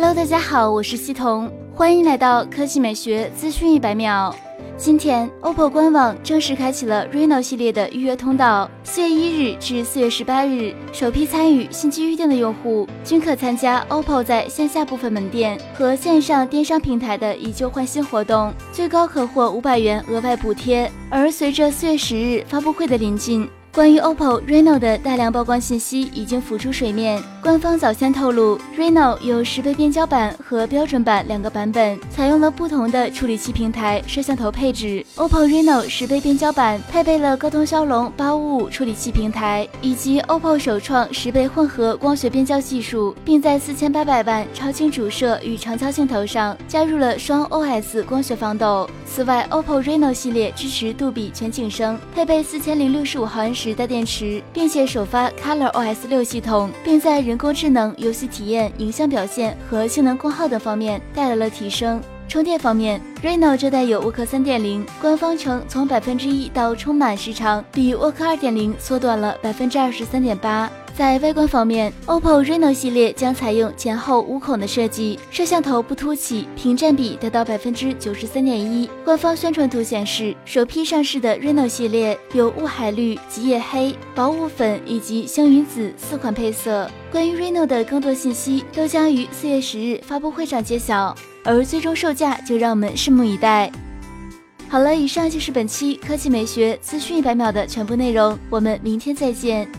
Hello，大家好，我是西彤，欢迎来到科技美学资讯一百秒。今天，OPPO 官网正式开启了 Reno 系列的预约通道。四月一日至四月十八日，首批参与新机预定的用户均可参加 OPPO 在线下部分门店和线上电商平台的以旧换新活动，最高可获五百元额外补贴。而随着四月十日发布会的临近，关于 OPPO Reno 的大量曝光信息已经浮出水面。官方早先透露，Reno 有十倍变焦版和标准版两个版本，采用了不同的处理器平台、摄像头配置。OPPO Reno 十倍变焦版配备了高通骁龙八五五处理器平台，以及 OPPO 首创十倍混合光学变焦技术，并在四千八百万超清主摄与长焦镜头上加入了双 OS 光学防抖。此外，OPPO Reno 系列支持杜比全景声，配备四千零六十五毫安时。代电池，并且首发 Color OS 六系统，并在人工智能、游戏体验、影像表现和性能功耗等方面带来了提升。充电方面，Reno 这代有沃克三点零，官方称从百分之一到充满时长比沃克二点零缩短了百分之二十三点八。在外观方面，OPPO Reno 系列将采用前后无孔的设计，摄像头不凸起，屏占比达到百分之九十三点一。官方宣传图显示，首批上市的 Reno 系列有雾海绿、极夜黑、薄雾粉以及香云紫四款配色。关于 Reno 的更多信息都将于四月十日发布会上揭晓，而最终售价就让我们拭目以待。好了，以上就是本期科技美学资讯一百秒的全部内容，我们明天再见。